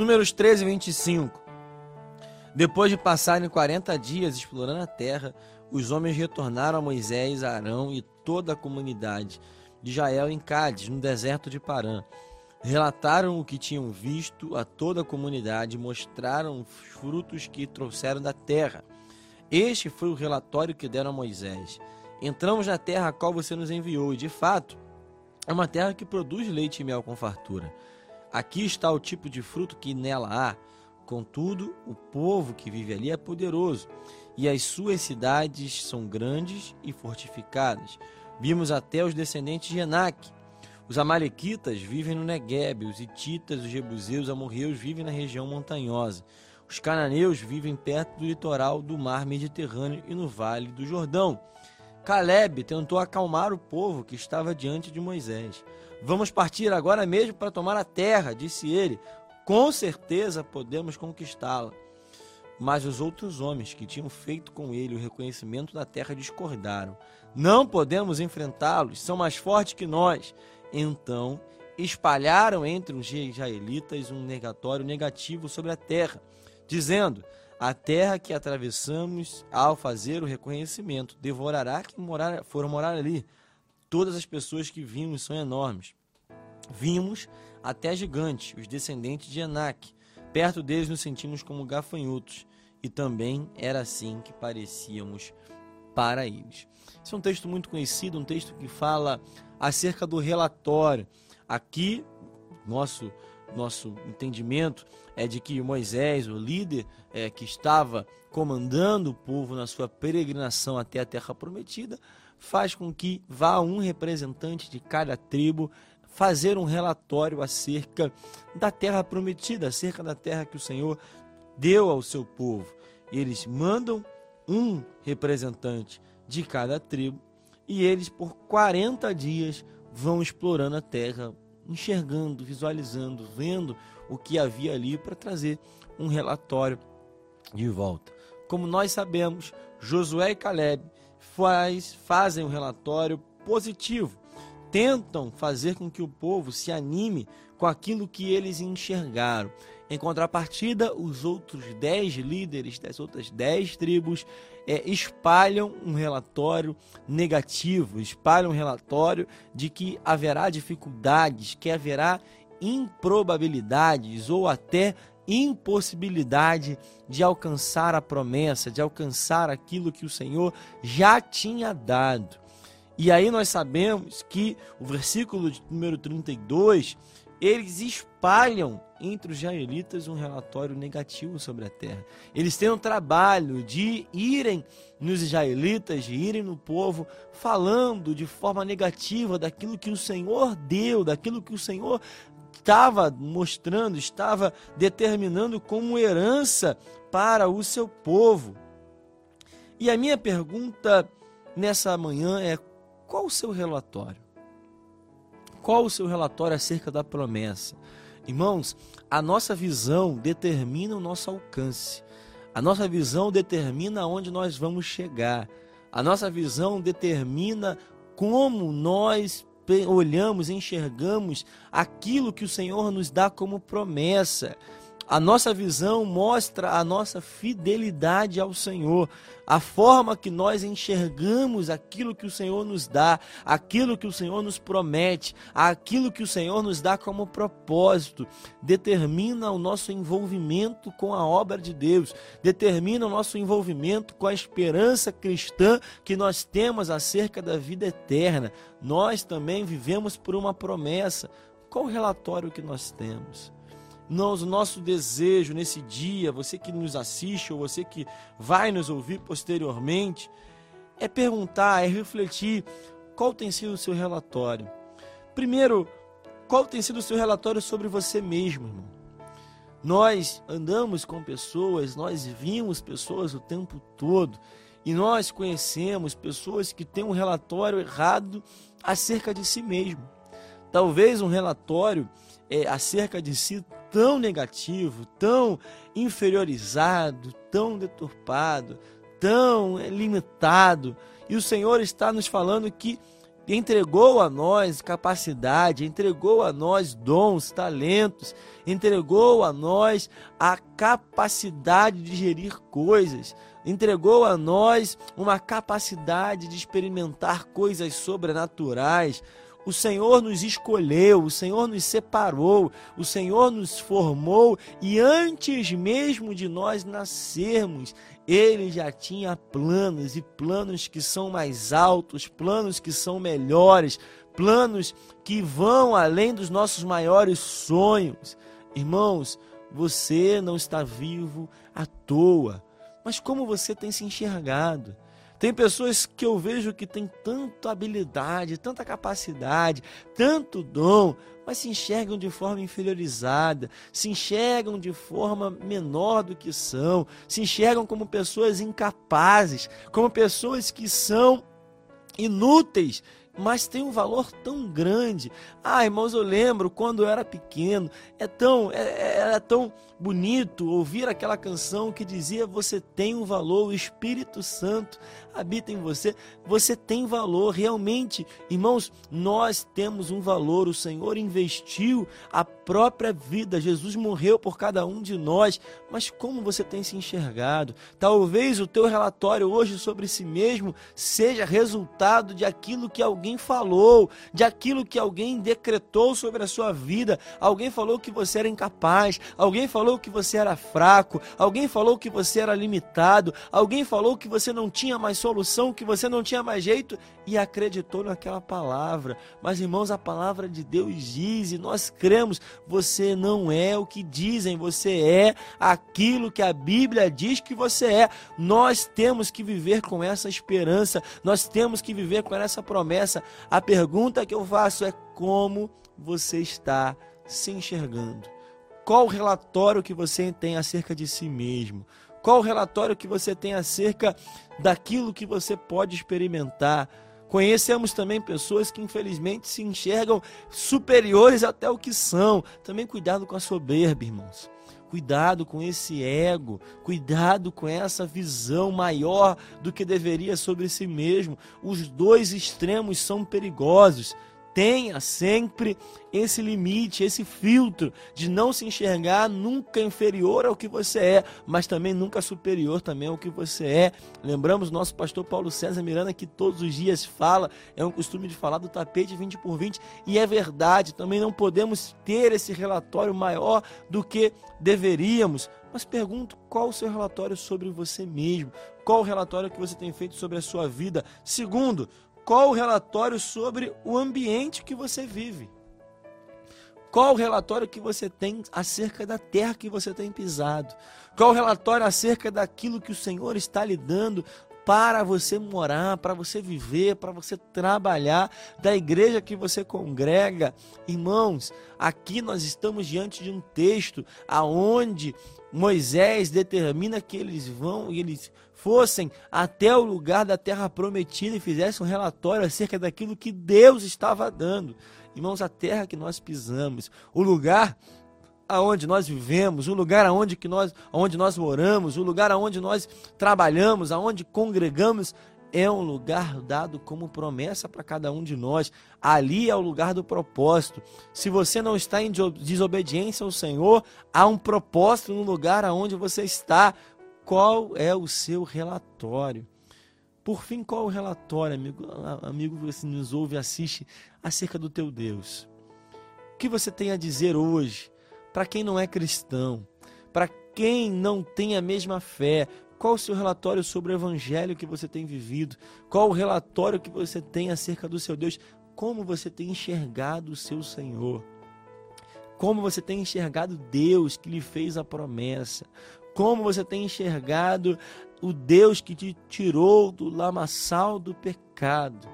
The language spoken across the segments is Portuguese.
Números 13 e 25. Depois de passarem 40 dias explorando a terra, os homens retornaram a Moisés, Arão e toda a comunidade de Israel em Cádiz, no deserto de Parã. Relataram o que tinham visto a toda a comunidade e mostraram os frutos que trouxeram da terra. Este foi o relatório que deram a Moisés. Entramos na terra a qual você nos enviou, e de fato, é uma terra que produz leite e mel com fartura. Aqui está o tipo de fruto que nela há. Contudo, o povo que vive ali é poderoso, e as suas cidades são grandes e fortificadas. Vimos até os descendentes de Enac. Os amalequitas vivem no Negueb, os hititas, os jebuseus, os amorreus vivem na região montanhosa. Os cananeus vivem perto do litoral do mar Mediterrâneo e no vale do Jordão. Caleb tentou acalmar o povo que estava diante de Moisés. Vamos partir agora mesmo para tomar a terra, disse ele. Com certeza podemos conquistá-la. Mas os outros homens que tinham feito com ele o reconhecimento da terra discordaram. Não podemos enfrentá-los, são mais fortes que nós. Então espalharam entre os israelitas um negatório negativo sobre a terra, dizendo: A terra que atravessamos ao fazer o reconhecimento devorará quem morar, for morar ali. Todas as pessoas que vimos são enormes. Vimos até gigantes, os descendentes de Enac. Perto deles nos sentimos como gafanhotos e também era assim que parecíamos para eles. Esse é um texto muito conhecido, um texto que fala acerca do relatório. Aqui, nosso nosso entendimento é de que Moisés, o líder é, que estava comandando o povo na sua peregrinação até a terra prometida, faz com que vá um representante de cada tribo fazer um relatório acerca da terra prometida, acerca da terra que o Senhor deu ao seu povo. E eles mandam um representante de cada tribo e eles por 40 dias vão explorando a terra, enxergando, visualizando, vendo o que havia ali para trazer um relatório de volta. Como nós sabemos, Josué e Caleb faz, fazem um relatório positivo, tentam fazer com que o povo se anime com aquilo que eles enxergaram. Em contrapartida, os outros dez líderes das outras dez tribos é, espalham um relatório negativo, espalham um relatório de que haverá dificuldades, que haverá improbabilidades ou até impossibilidade de alcançar a promessa, de alcançar aquilo que o Senhor já tinha dado. E aí nós sabemos que o versículo de número 32 eles espalham entre os israelitas um relatório negativo sobre a terra. Eles têm o um trabalho de irem nos israelitas, de irem no povo, falando de forma negativa daquilo que o Senhor deu, daquilo que o Senhor estava mostrando, estava determinando como herança para o seu povo. E a minha pergunta nessa manhã é: qual o seu relatório? Qual o seu relatório acerca da promessa? Irmãos, a nossa visão determina o nosso alcance. A nossa visão determina onde nós vamos chegar. A nossa visão determina como nós olhamos, enxergamos aquilo que o Senhor nos dá como promessa. A nossa visão mostra a nossa fidelidade ao Senhor, a forma que nós enxergamos aquilo que o Senhor nos dá, aquilo que o Senhor nos promete, aquilo que o Senhor nos dá como propósito, determina o nosso envolvimento com a obra de Deus, determina o nosso envolvimento com a esperança cristã que nós temos acerca da vida eterna. Nós também vivemos por uma promessa. Qual o relatório que nós temos? Nós, o nosso desejo nesse dia, você que nos assiste ou você que vai nos ouvir posteriormente, é perguntar, é refletir qual tem sido o seu relatório. Primeiro, qual tem sido o seu relatório sobre você mesmo, irmão? Nós andamos com pessoas, nós vimos pessoas o tempo todo e nós conhecemos pessoas que têm um relatório errado acerca de si mesmo. Talvez um relatório é, acerca de si tão negativo, tão inferiorizado, tão deturpado, tão limitado. E o Senhor está nos falando que entregou a nós capacidade, entregou a nós dons, talentos, entregou a nós a capacidade de gerir coisas, entregou a nós uma capacidade de experimentar coisas sobrenaturais. O Senhor nos escolheu, o Senhor nos separou, o Senhor nos formou e antes mesmo de nós nascermos, ele já tinha planos e planos que são mais altos, planos que são melhores, planos que vão além dos nossos maiores sonhos. Irmãos, você não está vivo à toa, mas como você tem se enxergado? Tem pessoas que eu vejo que têm tanta habilidade, tanta capacidade, tanto dom, mas se enxergam de forma inferiorizada, se enxergam de forma menor do que são, se enxergam como pessoas incapazes, como pessoas que são inúteis mas tem um valor tão grande. Ah, irmãos, eu lembro quando eu era pequeno, é tão, é, é, era tão bonito ouvir aquela canção que dizia: Você tem um valor, o Espírito Santo habita em você, você tem valor. Realmente, irmãos, nós temos um valor. O Senhor investiu a própria vida, Jesus morreu por cada um de nós. Mas como você tem se enxergado? Talvez o teu relatório hoje sobre si mesmo seja resultado de aquilo que alguém falou, de aquilo que alguém decretou sobre a sua vida. Alguém falou que você era incapaz, alguém falou que você era fraco, alguém falou que você era limitado, alguém falou que você não tinha mais solução, que você não tinha mais jeito e acreditou naquela palavra. Mas irmãos, a palavra de Deus diz e nós cremos, você não é o que dizem, você é aquilo que a Bíblia diz que você é. Nós temos que viver com essa esperança, nós temos que viver com essa promessa. A pergunta que eu faço é como você está se enxergando? Qual o relatório que você tem acerca de si mesmo? Qual o relatório que você tem acerca daquilo que você pode experimentar? Conhecemos também pessoas que infelizmente se enxergam superiores até o que são. Também cuidado com a soberba, irmãos. Cuidado com esse ego, cuidado com essa visão maior do que deveria sobre si mesmo. Os dois extremos são perigosos. Tenha sempre esse limite, esse filtro de não se enxergar nunca inferior ao que você é, mas também nunca superior também ao que você é. Lembramos nosso pastor Paulo César Miranda que todos os dias fala, é um costume de falar do tapete 20 por 20 e é verdade, também não podemos ter esse relatório maior do que deveríamos. Mas pergunto qual o seu relatório sobre você mesmo? Qual o relatório que você tem feito sobre a sua vida? Segundo, qual o relatório sobre o ambiente que você vive? Qual o relatório que você tem acerca da terra que você tem pisado? Qual o relatório acerca daquilo que o Senhor está lhe dando para você morar, para você viver, para você trabalhar, da igreja que você congrega? Irmãos, aqui nós estamos diante de um texto aonde Moisés determina que eles vão e eles fossem até o lugar da terra prometida e fizessem um relatório acerca daquilo que Deus estava dando. Irmãos, a terra que nós pisamos, o lugar aonde nós vivemos, o lugar aonde que nós, aonde nós moramos, o lugar aonde nós trabalhamos, aonde congregamos, é um lugar dado como promessa para cada um de nós. Ali é o lugar do propósito. Se você não está em desobediência ao Senhor, há um propósito no lugar aonde você está. Qual é o seu relatório? Por fim, qual é o relatório, amigo, amigo que você nos ouve e assiste acerca do teu Deus? O que você tem a dizer hoje para quem não é cristão, para quem não tem a mesma fé? Qual o seu relatório sobre o evangelho que você tem vivido? Qual o relatório que você tem acerca do seu Deus? Como você tem enxergado o seu Senhor? Como você tem enxergado Deus que lhe fez a promessa? Como você tem enxergado o Deus que te tirou do lamaçal do pecado,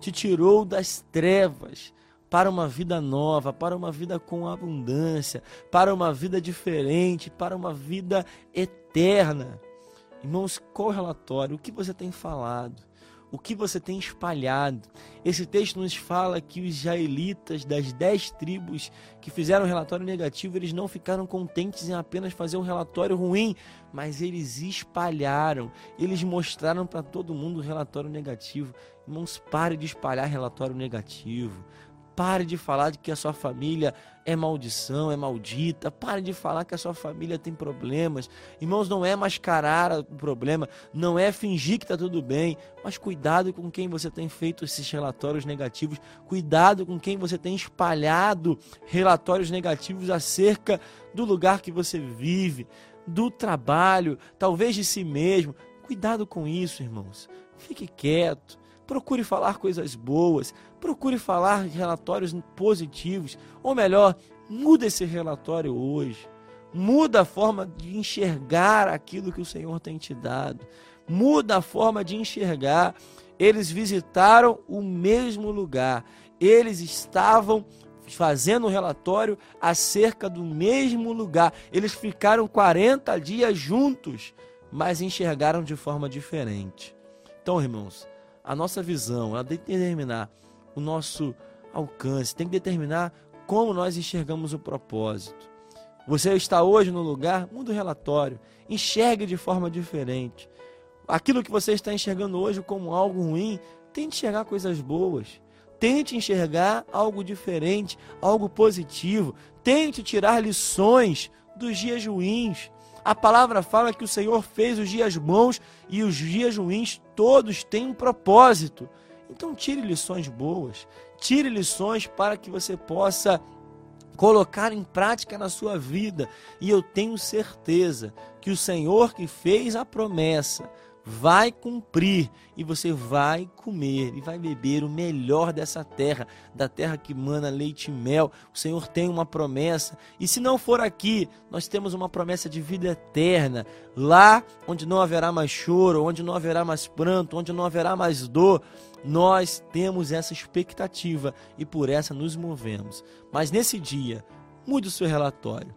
te tirou das trevas para uma vida nova, para uma vida com abundância, para uma vida diferente, para uma vida eterna. Irmãos, qual relatório? O que você tem falado? O que você tem espalhado. Esse texto nos fala que os israelitas das dez tribos que fizeram relatório negativo, eles não ficaram contentes em apenas fazer um relatório ruim, mas eles espalharam, eles mostraram para todo mundo o relatório negativo. Irmãos, pare de espalhar relatório negativo. Pare de falar de que a sua família é maldição, é maldita. Pare de falar que a sua família tem problemas. Irmãos, não é mascarar o problema, não é fingir que está tudo bem, mas cuidado com quem você tem feito esses relatórios negativos. Cuidado com quem você tem espalhado relatórios negativos acerca do lugar que você vive, do trabalho, talvez de si mesmo. Cuidado com isso, irmãos. Fique quieto. Procure falar coisas boas, procure falar relatórios positivos, ou melhor, muda esse relatório hoje. Muda a forma de enxergar aquilo que o Senhor tem te dado. Muda a forma de enxergar. Eles visitaram o mesmo lugar. Eles estavam fazendo um relatório acerca do mesmo lugar. Eles ficaram 40 dias juntos, mas enxergaram de forma diferente. Então, irmãos, a nossa visão, ela tem que determinar o nosso alcance, tem que determinar como nós enxergamos o propósito. Você está hoje no lugar, muda o relatório, enxergue de forma diferente. Aquilo que você está enxergando hoje como algo ruim, tente enxergar coisas boas. Tente enxergar algo diferente, algo positivo. Tente tirar lições dos dias ruins. A palavra fala que o Senhor fez os dias bons e os dias ruins, todos têm um propósito. Então, tire lições boas, tire lições para que você possa colocar em prática na sua vida. E eu tenho certeza que o Senhor que fez a promessa vai cumprir e você vai comer e vai beber o melhor dessa terra, da terra que mana leite e mel. O Senhor tem uma promessa, e se não for aqui, nós temos uma promessa de vida eterna, lá onde não haverá mais choro, onde não haverá mais pranto, onde não haverá mais dor. Nós temos essa expectativa e por essa nos movemos. Mas nesse dia, mude o seu relatório.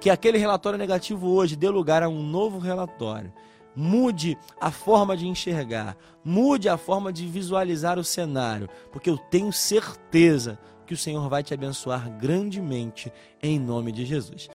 Que aquele relatório negativo hoje dê lugar a um novo relatório Mude a forma de enxergar, mude a forma de visualizar o cenário, porque eu tenho certeza que o Senhor vai te abençoar grandemente em nome de Jesus.